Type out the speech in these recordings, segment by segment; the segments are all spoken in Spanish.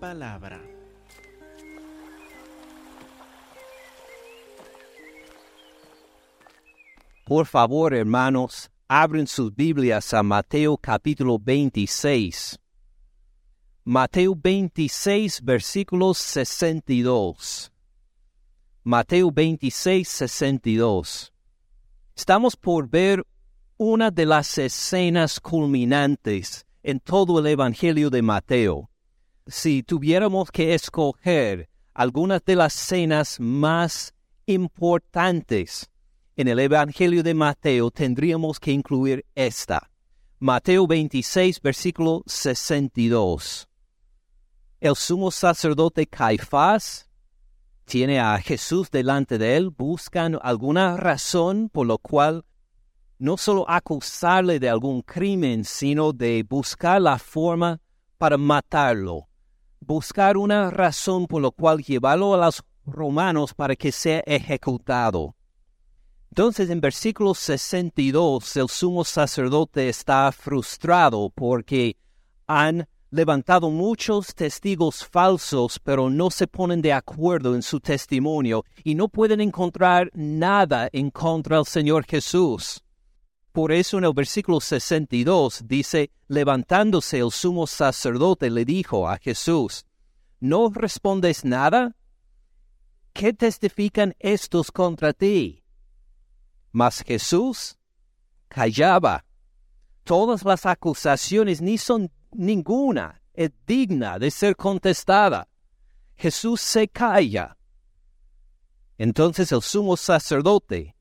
palabra. Por favor, hermanos, abren sus Biblias a Mateo capítulo 26. Mateo 26, versículos 62. Mateo 26, 62. Estamos por ver una de las escenas culminantes en todo el Evangelio de Mateo. Si tuviéramos que escoger algunas de las escenas más importantes en el Evangelio de Mateo, tendríamos que incluir esta. Mateo 26, versículo 62. El sumo sacerdote Caifás tiene a Jesús delante de él, buscan alguna razón por lo cual no solo acusarle de algún crimen, sino de buscar la forma para matarlo, buscar una razón por la cual llevarlo a los romanos para que sea ejecutado. Entonces en versículo 62 el sumo sacerdote está frustrado porque han levantado muchos testigos falsos, pero no se ponen de acuerdo en su testimonio y no pueden encontrar nada en contra del Señor Jesús. Por eso en el versículo 62 dice, levantándose el sumo sacerdote le dijo a Jesús, ¿no respondes nada? ¿Qué testifican estos contra ti? Mas Jesús callaba. Todas las acusaciones ni son ninguna es digna de ser contestada. Jesús se calla. Entonces el sumo sacerdote,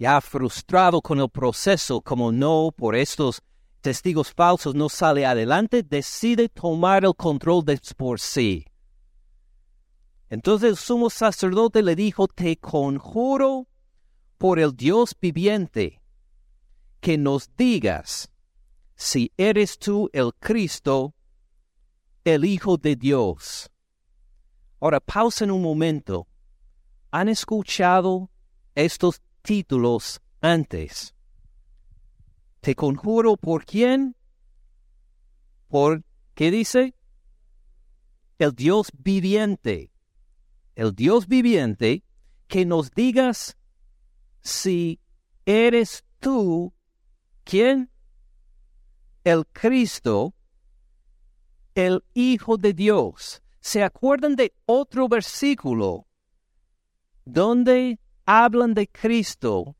ya frustrado con el proceso, como no por estos testigos falsos no sale adelante, decide tomar el control de por sí. Entonces el sumo sacerdote le dijo, te conjuro por el Dios viviente, que nos digas si eres tú el Cristo, el Hijo de Dios. Ahora pausen un momento. ¿Han escuchado estos títulos antes. Te conjuro por quién? Por, ¿qué dice? El Dios viviente. El Dios viviente que nos digas si eres tú, ¿quién? El Cristo, el Hijo de Dios. ¿Se acuerdan de otro versículo donde hablan de Cristo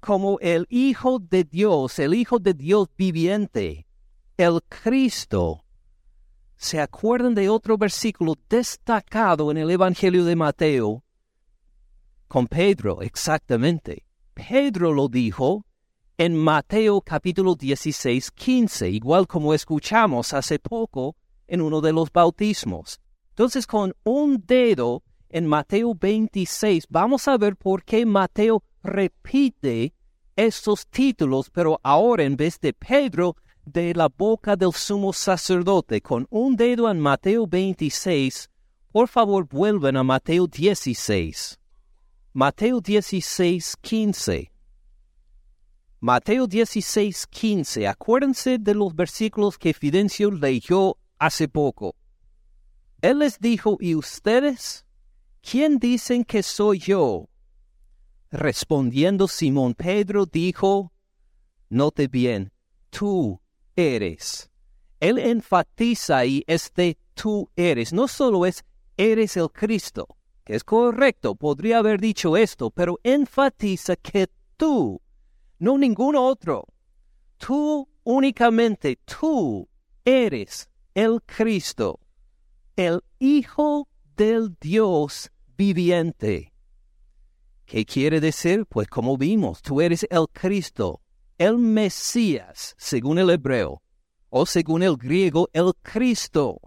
como el Hijo de Dios, el Hijo de Dios viviente, el Cristo. ¿Se acuerdan de otro versículo destacado en el Evangelio de Mateo? Con Pedro, exactamente. Pedro lo dijo en Mateo capítulo 16, 15, igual como escuchamos hace poco en uno de los bautismos. Entonces, con un dedo en Mateo 26, vamos a ver por qué Mateo repite estos títulos, pero ahora en vez de Pedro, de la boca del sumo sacerdote, con un dedo en Mateo 26, por favor vuelven a Mateo 16. Mateo 16, 15. Mateo 16, 15. Acuérdense de los versículos que Fidencio leyó hace poco. Él les dijo, ¿y ustedes? ¿Quién dicen que soy yo? Respondiendo Simón Pedro dijo, Note bien, tú eres. Él enfatiza ahí este tú eres. No solo es eres el Cristo, que es correcto, podría haber dicho esto, pero enfatiza que tú, no ningún otro, tú únicamente, tú eres el Cristo, el Hijo del Dios viviente. ¿Qué quiere decir? Pues como vimos, tú eres el Cristo, el Mesías, según el hebreo, o según el griego, el Cristo,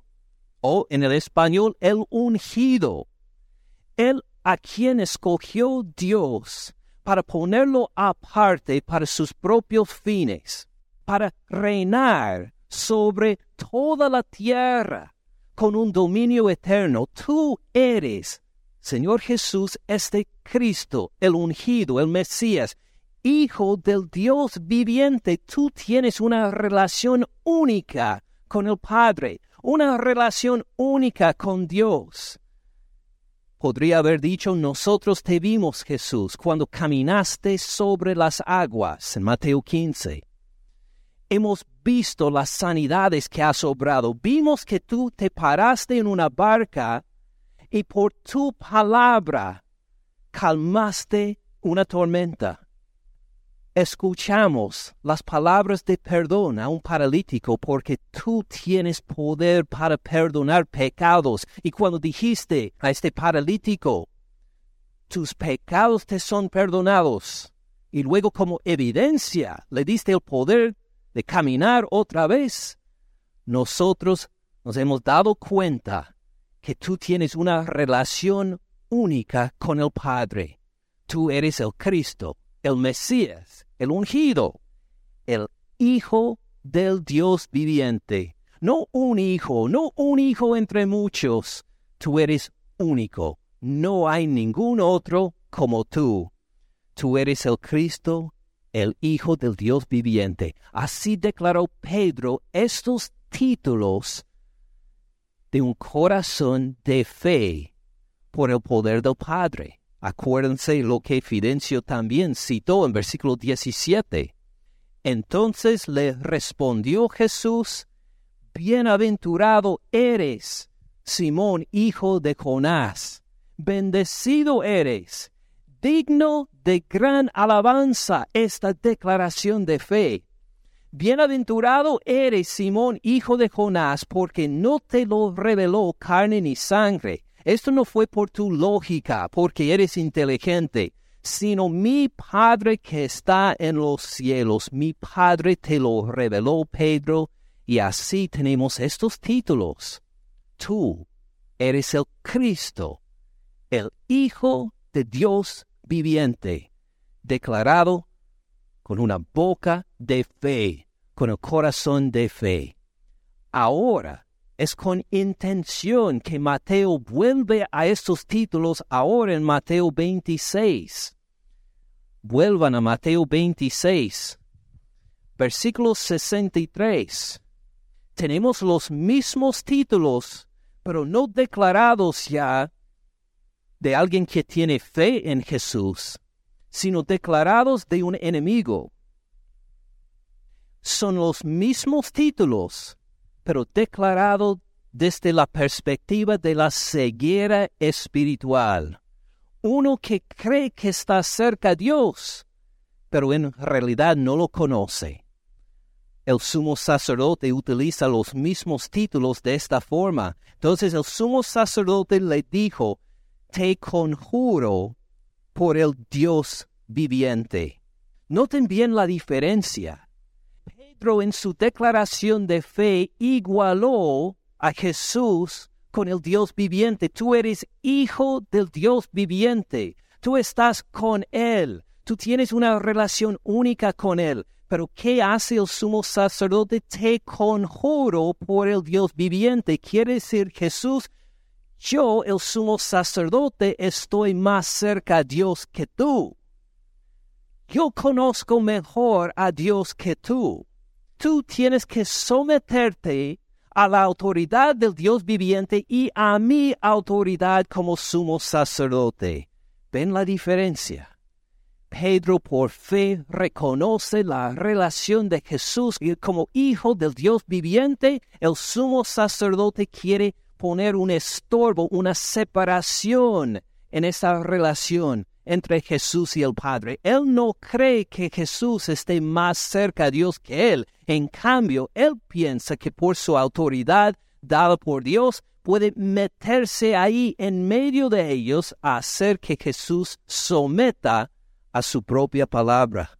o en el español, el ungido, el a quien escogió Dios para ponerlo aparte para sus propios fines, para reinar sobre toda la tierra con un dominio eterno. Tú eres Señor Jesús es de Cristo, el ungido, el Mesías, Hijo del Dios viviente. Tú tienes una relación única con el Padre, una relación única con Dios. Podría haber dicho, nosotros te vimos, Jesús, cuando caminaste sobre las aguas, en Mateo 15. Hemos visto las sanidades que has obrado. Vimos que tú te paraste en una barca y por tu palabra calmaste una tormenta escuchamos las palabras de perdón a un paralítico porque tú tienes poder para perdonar pecados. Y cuando dijiste a este paralítico, tus pecados te son perdonados, y luego como evidencia le diste el poder de caminar otra vez, nosotros nos hemos dado cuenta que tú tienes una relación única con el Padre. Tú eres el Cristo, el Mesías, el ungido, el Hijo del Dios viviente. No un hijo, no un hijo entre muchos. Tú eres único. No hay ningún otro como tú. Tú eres el Cristo, el Hijo del Dios viviente. Así declaró Pedro estos títulos de un corazón de fe por el poder del Padre. Acuérdense lo que Fidencio también citó en versículo 17. Entonces le respondió Jesús, Bienaventurado eres, Simón, hijo de Jonás, bendecido eres, digno de gran alabanza esta declaración de fe. Bienaventurado eres, Simón, hijo de Jonás, porque no te lo reveló carne ni sangre, esto no fue por tu lógica, porque eres inteligente, sino mi Padre que está en los cielos. Mi Padre te lo reveló, Pedro, y así tenemos estos títulos. Tú eres el Cristo, el Hijo de Dios viviente, declarado con una boca de fe, con el corazón de fe. Ahora, es con intención que Mateo vuelve a estos títulos ahora en Mateo 26. Vuelvan a Mateo 26, versículo 63. Tenemos los mismos títulos, pero no declarados ya de alguien que tiene fe en Jesús, sino declarados de un enemigo. Son los mismos títulos, pero declarado desde la perspectiva de la ceguera espiritual. Uno que cree que está cerca a Dios, pero en realidad no lo conoce. El sumo sacerdote utiliza los mismos títulos de esta forma. Entonces el sumo sacerdote le dijo, te conjuro por el Dios viviente. Noten bien la diferencia. Pedro en su declaración de fe igualó a Jesús con el Dios viviente. Tú eres hijo del Dios viviente. Tú estás con Él. Tú tienes una relación única con Él. Pero ¿qué hace el sumo sacerdote? Te conjuro por el Dios viviente. Quiere decir Jesús, yo, el sumo sacerdote, estoy más cerca a Dios que tú. Yo conozco mejor a Dios que tú tú tienes que someterte a la autoridad del Dios viviente y a mi autoridad como sumo sacerdote. ¿Ven la diferencia? Pedro por fe reconoce la relación de Jesús como hijo del Dios viviente, el sumo sacerdote quiere poner un estorbo, una separación en esa relación entre Jesús y el Padre. Él no cree que Jesús esté más cerca a Dios que él. En cambio, él piensa que por su autoridad dada por Dios puede meterse ahí en medio de ellos a hacer que Jesús someta a su propia palabra.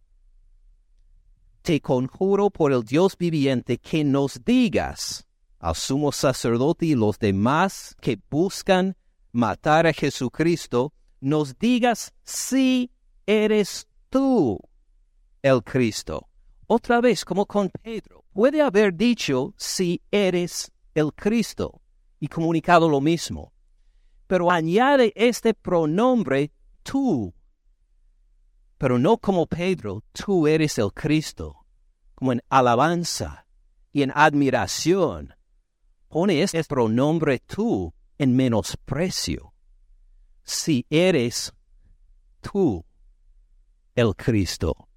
Te conjuro por el Dios viviente que nos digas al sumo sacerdote y los demás que buscan matar a Jesucristo, nos digas si eres tú el Cristo. Otra vez, como con Pedro, puede haber dicho si eres el Cristo y comunicado lo mismo, pero añade este pronombre tú, pero no como Pedro, tú eres el Cristo, como en alabanza y en admiración pone este pronombre tú en menosprecio. Si eres tú el Cristo,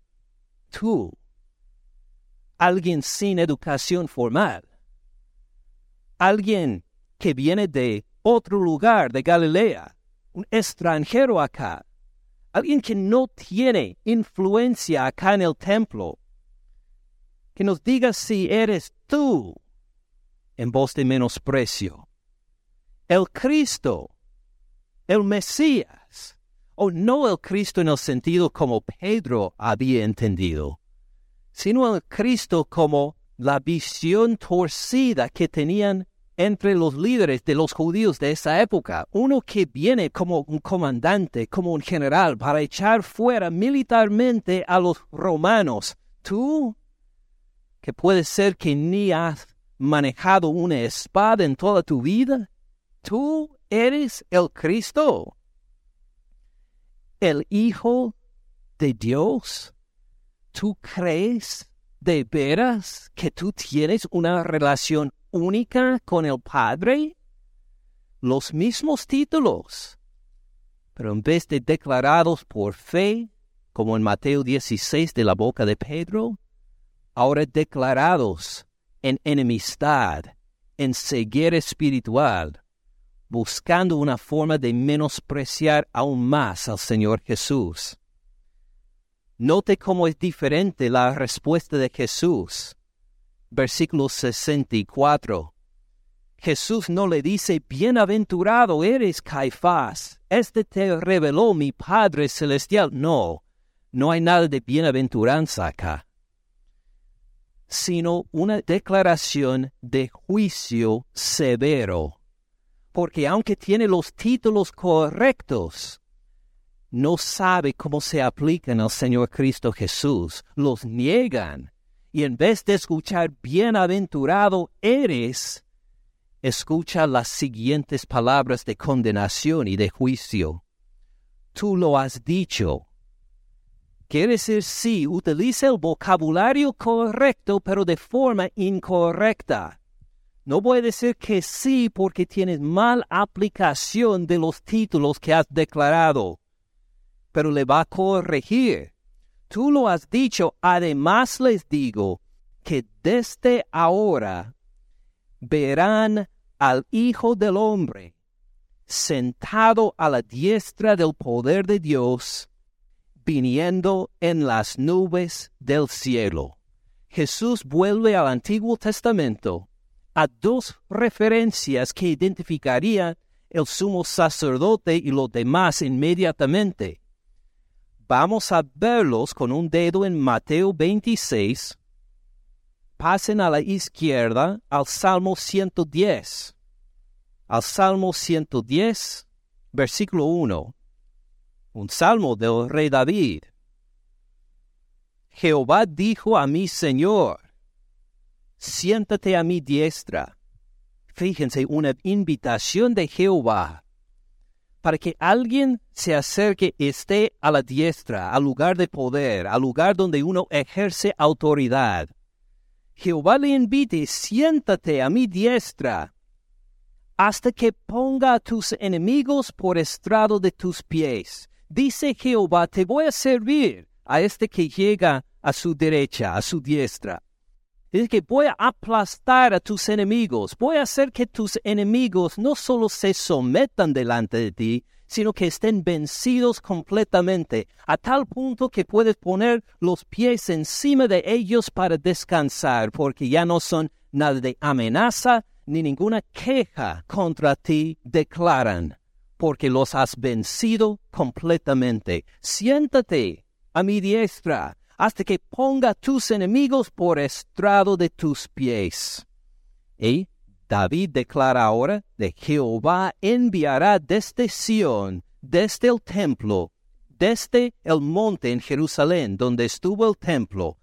tú, alguien sin educación formal, alguien que viene de otro lugar de Galilea, un extranjero acá, alguien que no tiene influencia acá en el templo, que nos diga si eres tú en voz de menosprecio. El Cristo, el Mesías, o no el Cristo en el sentido como Pedro había entendido, sino el Cristo como la visión torcida que tenían entre los líderes de los judíos de esa época, uno que viene como un comandante, como un general, para echar fuera militarmente a los romanos. Tú, que puede ser que ni has manejado una espada en toda tu vida, tú eres el Cristo, el Hijo de Dios. ¿Tú crees de veras que tú tienes una relación única con el Padre? Los mismos títulos, pero en vez de declarados por fe, como en Mateo 16 de la boca de Pedro, ahora declarados en enemistad, en ceguera espiritual, buscando una forma de menospreciar aún más al Señor Jesús. Note cómo es diferente la respuesta de Jesús versículo 64. Jesús no le dice, bienaventurado eres Caifás, este te reveló mi Padre Celestial. No, no hay nada de bienaventuranza acá, sino una declaración de juicio severo. Porque aunque tiene los títulos correctos, no sabe cómo se aplican al Señor Cristo Jesús, los niegan y en vez de escuchar bienaventurado eres, escucha las siguientes palabras de condenación y de juicio. Tú lo has dicho. Quiere decir sí, utiliza el vocabulario correcto, pero de forma incorrecta. No voy a decir que sí porque tienes mal aplicación de los títulos que has declarado, pero le va a corregir tú lo has dicho, además les digo que desde ahora verán al Hijo del Hombre sentado a la diestra del poder de Dios, viniendo en las nubes del cielo. Jesús vuelve al Antiguo Testamento a dos referencias que identificarían el sumo sacerdote y los demás inmediatamente. Vamos a verlos con un dedo en Mateo 26. Pasen a la izquierda al Salmo 110. Al Salmo 110, versículo 1. Un salmo del rey David. Jehová dijo a mi Señor, siéntate a mi diestra. Fíjense, una invitación de Jehová para que alguien se acerque y esté a la diestra, al lugar de poder, al lugar donde uno ejerce autoridad. Jehová le invite, siéntate a mi diestra, hasta que ponga a tus enemigos por estrado de tus pies. Dice Jehová, te voy a servir a este que llega a su derecha, a su diestra. Es que voy a aplastar a tus enemigos, voy a hacer que tus enemigos no solo se sometan delante de ti, sino que estén vencidos completamente, a tal punto que puedes poner los pies encima de ellos para descansar, porque ya no son nada de amenaza ni ninguna queja contra ti declaran, porque los has vencido completamente. Siéntate a mi diestra hasta que ponga tus enemigos por estrado de tus pies. Y David declara ahora de Jehová enviará desde Sión, desde el templo, desde el monte en Jerusalén donde estuvo el templo.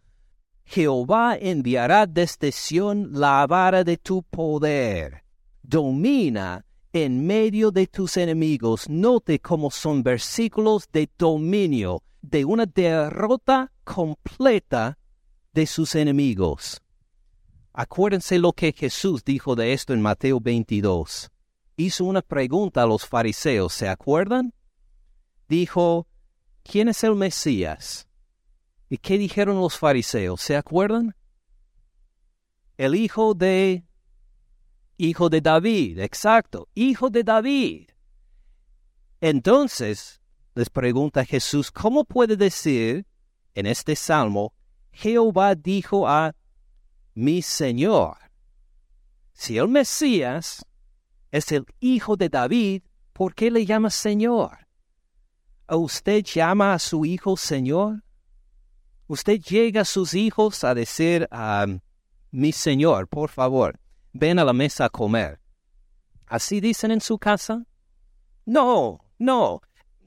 Jehová enviará desde Sión la vara de tu poder. Domina en medio de tus enemigos. Note cómo son versículos de dominio, de una derrota completa de sus enemigos. Acuérdense lo que Jesús dijo de esto en Mateo 22. Hizo una pregunta a los fariseos, ¿se acuerdan? Dijo, ¿quién es el Mesías? ¿Y qué dijeron los fariseos? ¿Se acuerdan? El hijo de... Hijo de David, exacto, hijo de David. Entonces, les pregunta Jesús, ¿cómo puede decir en este salmo, Jehová dijo a mi Señor? Si el Mesías es el hijo de David, ¿por qué le llama Señor? usted llama a su hijo Señor? ¿Usted llega a sus hijos a decir a mi Señor, por favor, ven a la mesa a comer? ¿Así dicen en su casa? No, no.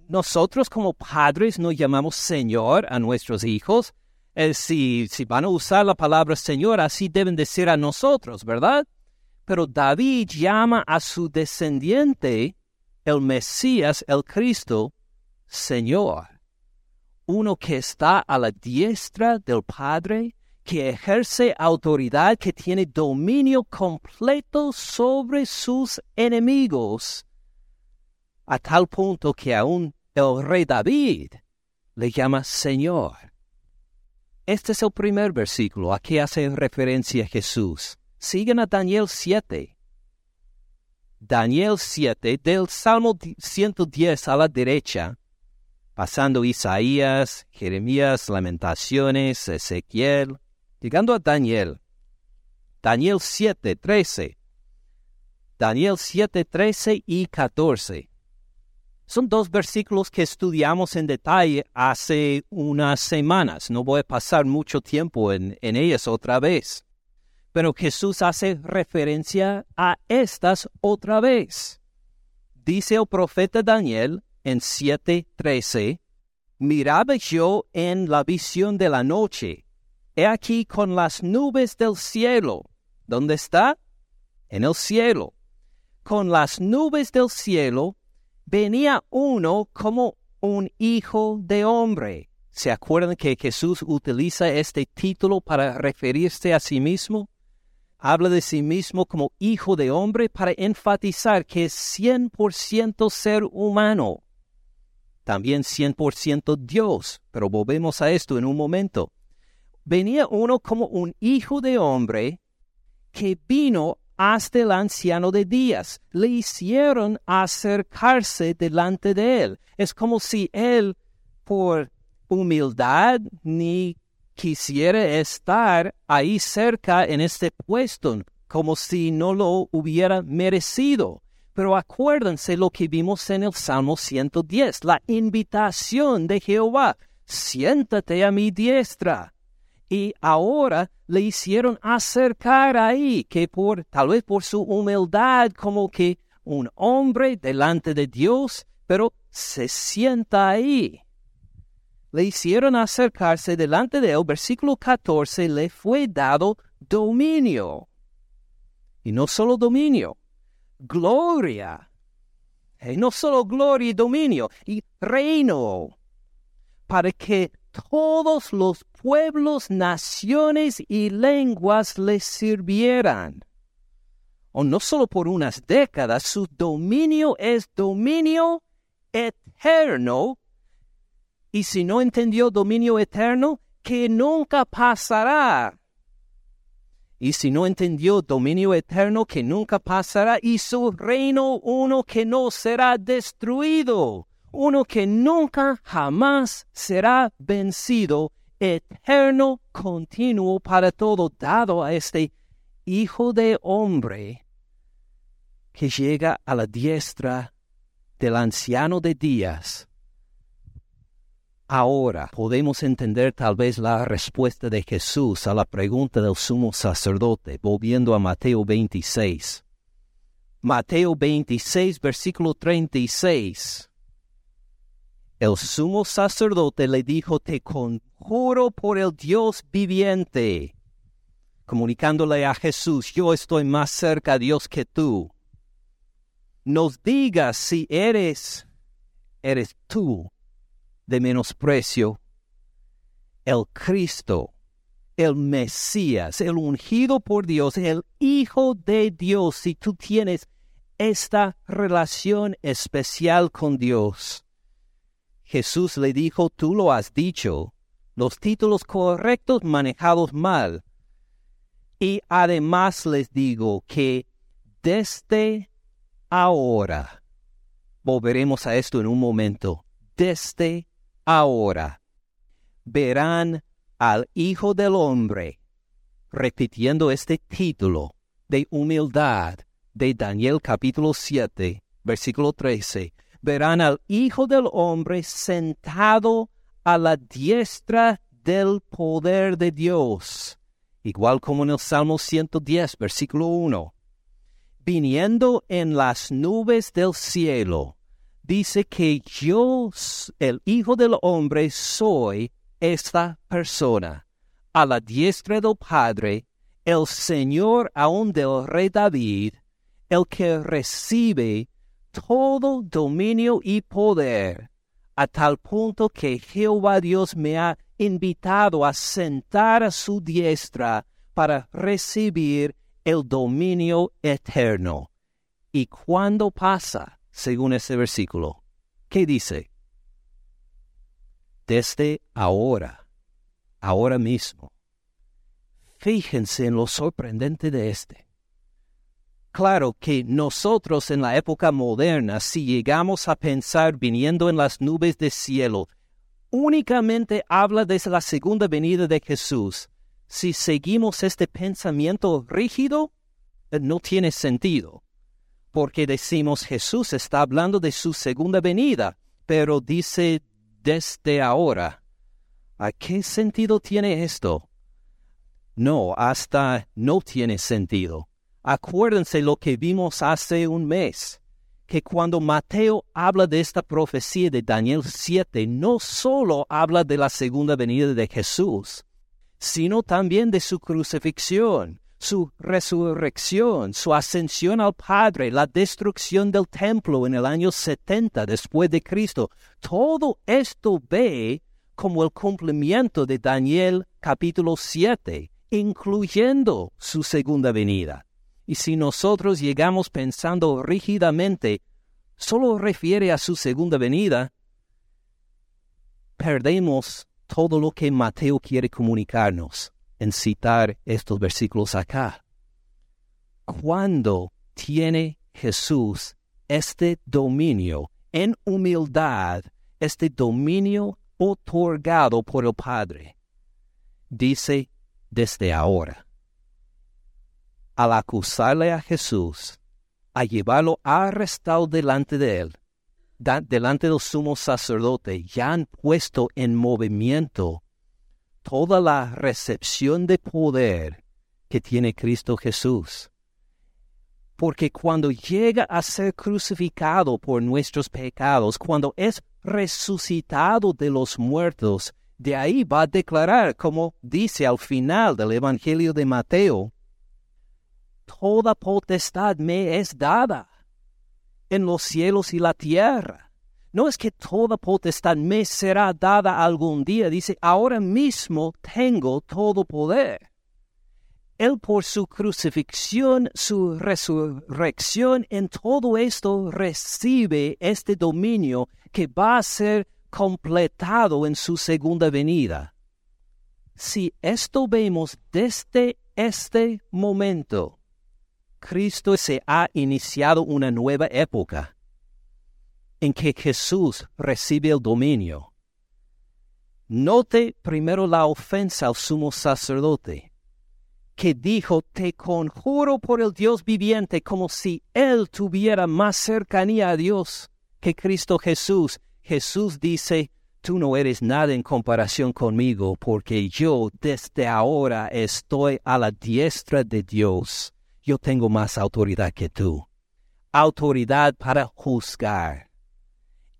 Nosotros como padres no llamamos Señor a nuestros hijos. Eh, si, si van a usar la palabra Señor, así deben decir a nosotros, ¿verdad? Pero David llama a su descendiente, el Mesías, el Cristo, Señor. Uno que está a la diestra del Padre, que ejerce autoridad, que tiene dominio completo sobre sus enemigos a tal punto que aún el rey David le llama Señor. Este es el primer versículo a que hace referencia Jesús. Sigan a Daniel 7. Daniel 7 del Salmo 110 a la derecha, pasando Isaías, Jeremías, Lamentaciones, Ezequiel, llegando a Daniel. Daniel 7, 13. Daniel 7, 13 y 14. Son dos versículos que estudiamos en detalle hace unas semanas. No voy a pasar mucho tiempo en, en ellas otra vez. Pero Jesús hace referencia a estas otra vez. Dice el profeta Daniel en 7:13, Miraba yo en la visión de la noche, he aquí con las nubes del cielo. ¿Dónde está? En el cielo. Con las nubes del cielo venía uno como un hijo de hombre. ¿Se acuerdan que Jesús utiliza este título para referirse a sí mismo? Habla de sí mismo como hijo de hombre para enfatizar que es 100% ser humano. También 100% Dios, pero volvemos a esto en un momento. Venía uno como un hijo de hombre que vino hasta el anciano de días. Le hicieron acercarse delante de él. Es como si él, por humildad, ni quisiera estar ahí cerca en este puesto, como si no lo hubiera merecido. Pero acuérdense lo que vimos en el Salmo 110, la invitación de Jehová. Siéntate a mi diestra y ahora le hicieron acercar ahí, que por tal vez por su humildad como que un hombre delante de Dios, pero se sienta ahí. Le hicieron acercarse delante de él, versículo 14, le fue dado dominio. Y no solo dominio, gloria. Y no solo gloria y dominio, y reino, para que todos los pueblos, naciones y lenguas les sirvieran. O no solo por unas décadas, su dominio es dominio eterno. Y si no entendió dominio eterno, que nunca pasará. Y si no entendió dominio eterno que nunca pasará, y su reino uno que no será destruido uno que nunca jamás será vencido, eterno, continuo para todo, dado a este Hijo de hombre que llega a la diestra del anciano de días. Ahora podemos entender tal vez la respuesta de Jesús a la pregunta del sumo sacerdote, volviendo a Mateo 26. Mateo 26, versículo 36 el sumo sacerdote le dijo, te conjuro por el Dios viviente, comunicándole a Jesús, yo estoy más cerca a Dios que tú. Nos digas si eres, eres tú de menosprecio, el Cristo, el Mesías, el ungido por Dios, el Hijo de Dios, si tú tienes esta relación especial con Dios. Jesús le dijo, tú lo has dicho, los títulos correctos manejados mal. Y además les digo que desde ahora, volveremos a esto en un momento, desde ahora, verán al Hijo del Hombre, repitiendo este título de humildad de Daniel capítulo 7, versículo 13, verán al Hijo del Hombre sentado a la diestra del poder de Dios, igual como en el Salmo 110, versículo 1. Viniendo en las nubes del cielo, dice que yo, el Hijo del Hombre, soy esta persona, a la diestra del Padre, el Señor aún del Rey David, el que recibe todo dominio y poder, a tal punto que Jehová Dios me ha invitado a sentar a su diestra para recibir el dominio eterno. ¿Y cuándo pasa, según ese versículo? ¿Qué dice? desde ahora, ahora mismo. Fíjense en lo sorprendente de este. Claro que nosotros en la época moderna, si llegamos a pensar viniendo en las nubes del cielo, únicamente habla de la segunda venida de Jesús. Si seguimos este pensamiento rígido, eh, no tiene sentido, porque decimos Jesús está hablando de su segunda venida, pero dice desde ahora. ¿A qué sentido tiene esto? No, hasta no tiene sentido. Acuérdense lo que vimos hace un mes, que cuando Mateo habla de esta profecía de Daniel 7, no solo habla de la segunda venida de Jesús, sino también de su crucifixión, su resurrección, su ascensión al Padre, la destrucción del templo en el año 70 después de Cristo. Todo esto ve como el cumplimiento de Daniel capítulo 7, incluyendo su segunda venida. Y si nosotros llegamos pensando rígidamente, solo refiere a su segunda venida, perdemos todo lo que Mateo quiere comunicarnos en citar estos versículos acá. Cuando tiene Jesús este dominio en humildad, este dominio otorgado por el Padre, dice desde ahora. Al acusarle a Jesús, a llevarlo arrestado delante de él, delante del sumo sacerdote, ya han puesto en movimiento toda la recepción de poder que tiene Cristo Jesús. Porque cuando llega a ser crucificado por nuestros pecados, cuando es resucitado de los muertos, de ahí va a declarar, como dice al final del Evangelio de Mateo, Toda potestad me es dada en los cielos y la tierra. No es que toda potestad me será dada algún día, dice, ahora mismo tengo todo poder. Él por su crucifixión, su resurrección, en todo esto recibe este dominio que va a ser completado en su segunda venida. Si esto vemos desde este momento, Cristo se ha iniciado una nueva época en que Jesús recibe el dominio. Note primero la ofensa al sumo sacerdote, que dijo, te conjuro por el Dios viviente, como si él tuviera más cercanía a Dios que Cristo Jesús. Jesús dice, tú no eres nada en comparación conmigo, porque yo desde ahora estoy a la diestra de Dios. Yo tengo más autoridad que tú. Autoridad para juzgar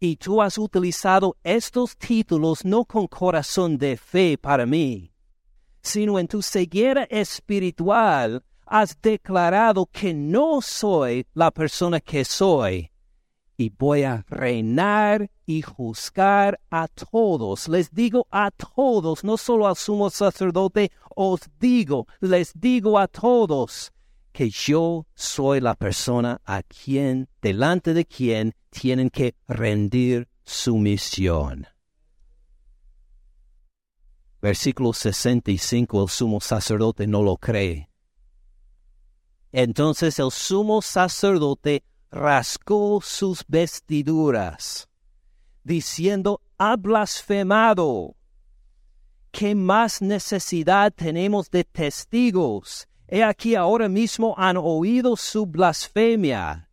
y tú has utilizado estos títulos no con corazón de fe para mí, sino en tu ceguera espiritual has declarado que no soy la persona que soy, y voy a reinar y juzgar a todos. Les digo a todos, no solo al sumo sacerdote, os digo, les digo a todos que yo soy la persona a quien, delante de quien, tienen que rendir su misión. Versículo 65, el sumo sacerdote no lo cree. Entonces el sumo sacerdote rascó sus vestiduras, diciendo, ha blasfemado. ¿Qué más necesidad tenemos de testigos? He aquí ahora mismo han oído su blasfemia.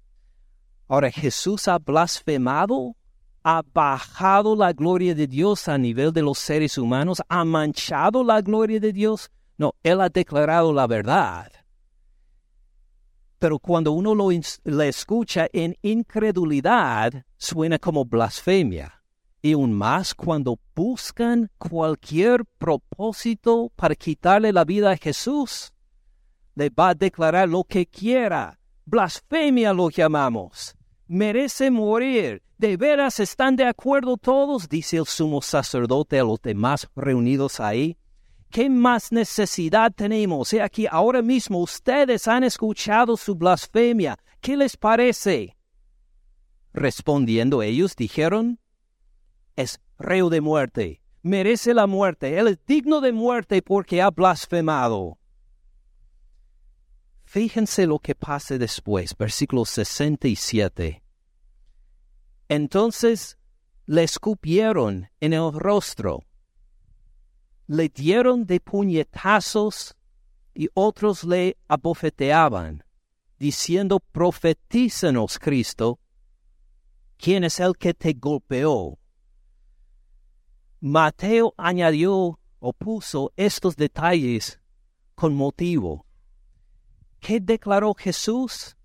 Ahora Jesús ha blasfemado, ha bajado la gloria de Dios a nivel de los seres humanos, ha manchado la gloria de Dios. No, Él ha declarado la verdad pero cuando uno lo escucha en incredulidad, suena como blasfemia. Y aún más cuando buscan cualquier propósito para quitarle la vida a Jesús, le va a declarar lo que quiera. Blasfemia lo llamamos. Merece morir. ¿De veras están de acuerdo todos? dice el sumo sacerdote a los demás reunidos ahí. ¿Qué más necesidad tenemos? He aquí ahora mismo ustedes han escuchado su blasfemia. ¿Qué les parece? Respondiendo ellos dijeron, es reo de muerte, merece la muerte, él es digno de muerte porque ha blasfemado. Fíjense lo que pasa después, versículo 67. Entonces le escupieron en el rostro le dieron de puñetazos y otros le abofeteaban, diciendo, profetízanos, Cristo, ¿quién es el que te golpeó? Mateo añadió o puso estos detalles con motivo. ¿Qué declaró Jesús?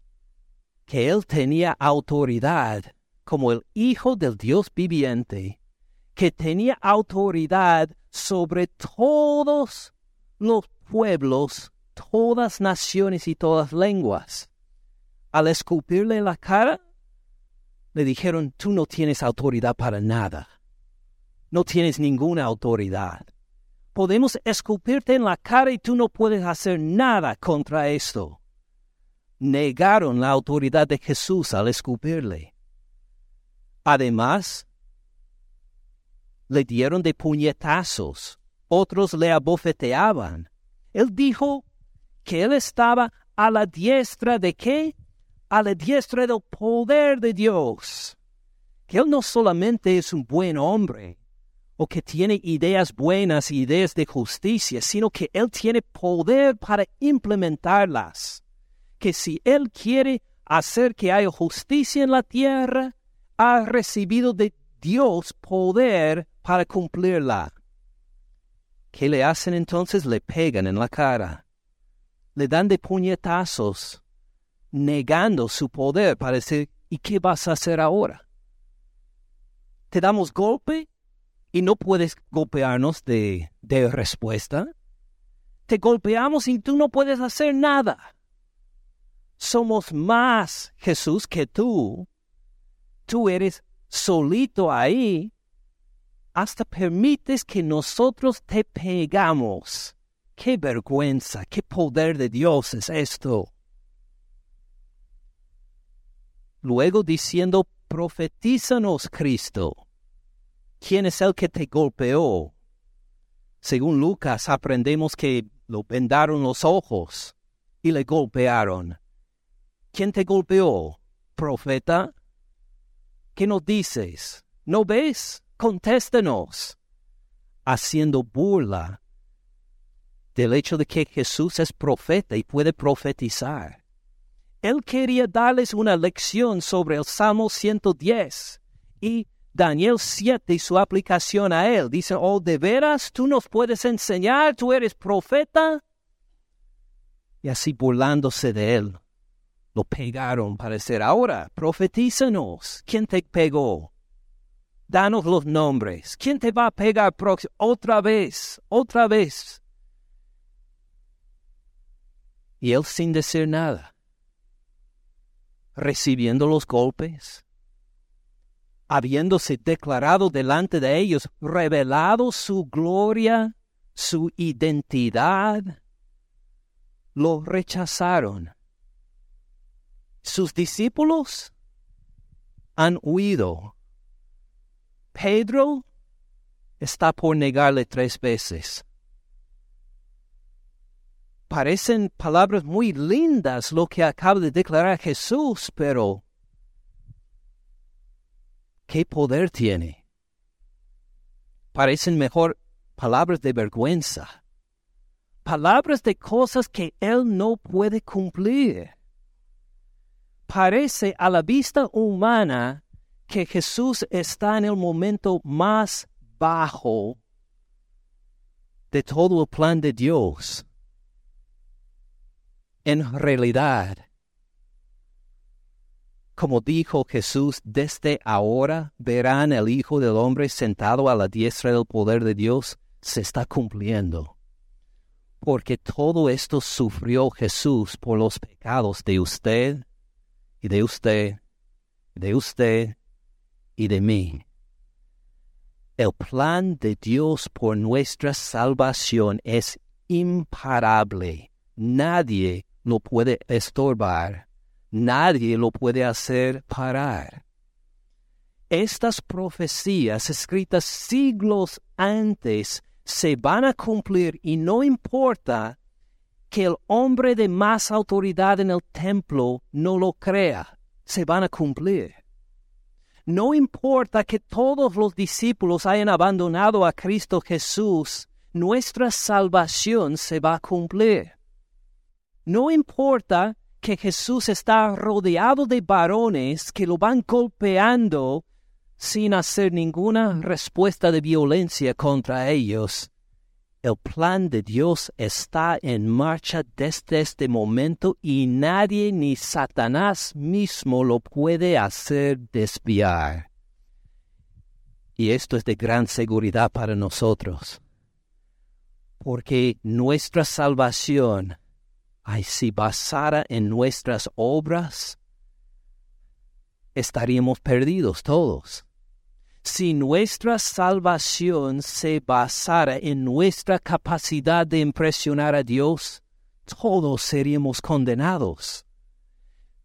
Que él tenía autoridad como el Hijo del Dios viviente, que tenía autoridad sobre todos los pueblos, todas naciones y todas lenguas. Al escupirle la cara, le dijeron, tú no tienes autoridad para nada. No tienes ninguna autoridad. Podemos escupirte en la cara y tú no puedes hacer nada contra esto. Negaron la autoridad de Jesús al escupirle. Además, le dieron de puñetazos, otros le abofeteaban. Él dijo que él estaba a la diestra de qué? A la diestra del poder de Dios. Que él no solamente es un buen hombre, que tiene ideas buenas ideas de justicia, sino que él tiene poder para implementarlas. Que si él quiere hacer que haya justicia en la tierra, ha recibido de Dios poder para cumplirla. ¿Qué le hacen entonces? Le pegan en la cara. Le dan de puñetazos, negando su poder para decir, ¿y qué vas a hacer ahora? ¿Te damos golpe y no puedes golpearnos de, respuesta? Te golpeamos y tú no puedes hacer nada. Somos más Jesús que tú. Tú eres solito ahí hasta permites que nosotros te pegamos. ¡Qué vergüenza! ¡Qué poder de Dios es esto! Luego diciendo, profetízanos, Cristo. ¿Quién es el que te golpeó? Según Lucas aprendemos que lo vendaron los ojos y le golpearon. ¿Quién te golpeó? ¿Profeta? ¿Qué nos dices? ¿No ves? contéstenos, haciendo burla del hecho de que Jesús es profeta y puede profetizar. Él quería darles una lección sobre el Salmo 110 y Daniel 7 y su aplicación a él. Dice, oh, de veras, tú nos puedes enseñar, tú eres profeta. Y así burlándose de él, lo pegaron para decir, ahora, profetízanos, ¿quién te pegó? danos los nombres. ¿Quién te va a pegar próximo? Otra vez, otra vez. Y él sin decir nada, recibiendo los golpes, habiéndose declarado delante de ellos, revelado su gloria, su identidad, lo rechazaron. Sus discípulos han huido. Pedro está por negarle tres veces. Parecen palabras muy lindas lo que acaba de declarar Jesús, pero ¿qué poder tiene? Parecen mejor palabras de vergüenza, palabras de cosas que Él no puede cumplir. Parece a la vista humana que Jesús está en el momento más bajo de todo el plan de Dios en realidad, como dijo Jesús, desde ahora verán el Hijo del Hombre sentado a la diestra del poder de Dios, se está cumpliendo. Porque todo esto sufrió Jesús por los pecados de usted y de usted, de usted y de mí. El plan de Dios por nuestra salvación es imparable. Nadie lo puede estorbar, nadie lo puede hacer parar. Estas profecías escritas siglos antes se van a cumplir y no importa que el hombre de más autoridad en el templo no lo crea, se van a cumplir. No importa que todos los discípulos hayan abandonado a Cristo Jesús, nuestra salvación se va a cumplir. No importa que Jesús está rodeado de varones que lo van golpeando sin hacer ninguna respuesta de violencia contra ellos. El plan de Dios está en marcha desde este momento y nadie ni Satanás mismo lo puede hacer desviar. Y esto es de gran seguridad para nosotros, porque nuestra salvación ay, si basara en nuestras obras, estaríamos perdidos todos. Si nuestra salvación se basara en nuestra capacidad de impresionar a Dios, todos seríamos condenados.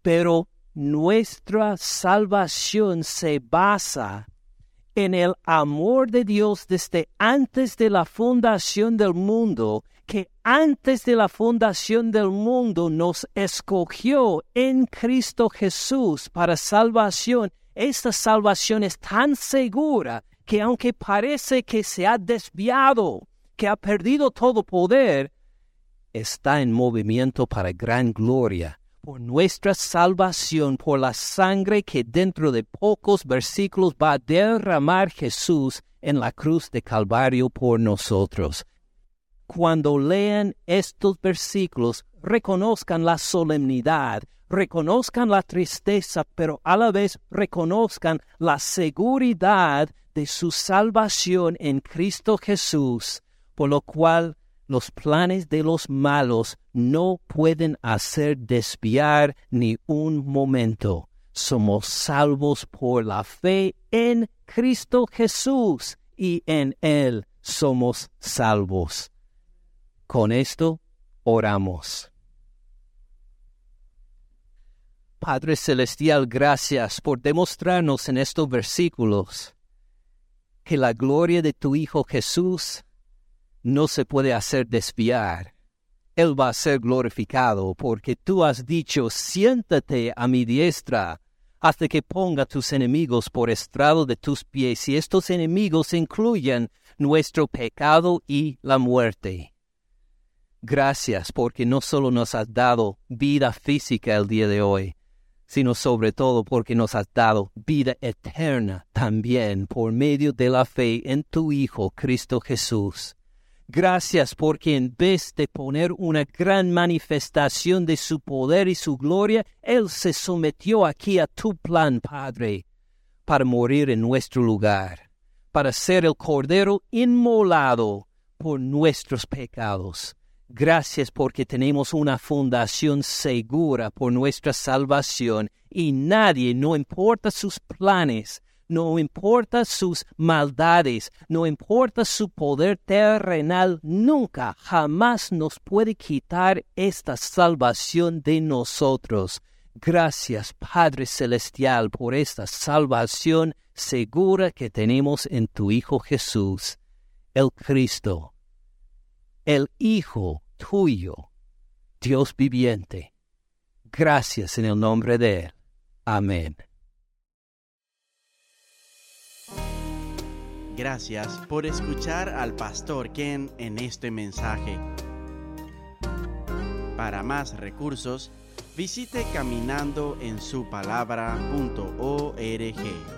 Pero nuestra salvación se basa en el amor de Dios desde antes de la fundación del mundo que antes de la fundación del mundo nos escogió en Cristo Jesús para salvación. Esta salvación es tan segura que aunque parece que se ha desviado, que ha perdido todo poder, está en movimiento para gran gloria por nuestra salvación, por la sangre que dentro de pocos versículos va a derramar Jesús en la cruz de Calvario por nosotros cuando lean estos versículos, reconozcan la solemnidad, reconozcan la tristeza, pero a la vez reconozcan la seguridad de su salvación en Cristo Jesús, por lo cual los planes de los malos no pueden hacer desviar ni un momento. Somos salvos por la fe en Cristo Jesús y en Él somos salvos. Con esto oramos. Padre Celestial, gracias por demostrarnos en estos versículos que la gloria de tu Hijo Jesús no se puede hacer desviar. Él va a ser glorificado porque tú has dicho, siéntate a mi diestra hasta que ponga tus enemigos por estrado de tus pies y estos enemigos incluyen nuestro pecado y la muerte. Gracias porque no solo nos has dado vida física el día de hoy, sino sobre todo porque nos has dado vida eterna también por medio de la fe en tu Hijo Cristo Jesús. Gracias porque en vez de poner una gran manifestación de su poder y su gloria, Él se sometió aquí a tu plan, Padre, para morir en nuestro lugar, para ser el Cordero inmolado por nuestros pecados Gracias porque tenemos una fundación segura por nuestra salvación y nadie, no importa sus planes, no importa sus maldades, no importa su poder terrenal, nunca, jamás nos puede quitar esta salvación de nosotros. Gracias, Padre Celestial, por esta salvación segura que tenemos en tu Hijo Jesús, el Cristo, el Hijo tuyo, Dios viviente. Gracias en el nombre de Él. Amén. Gracias por escuchar al pastor Ken en este mensaje. Para más recursos, visite caminandoensupalabra.org.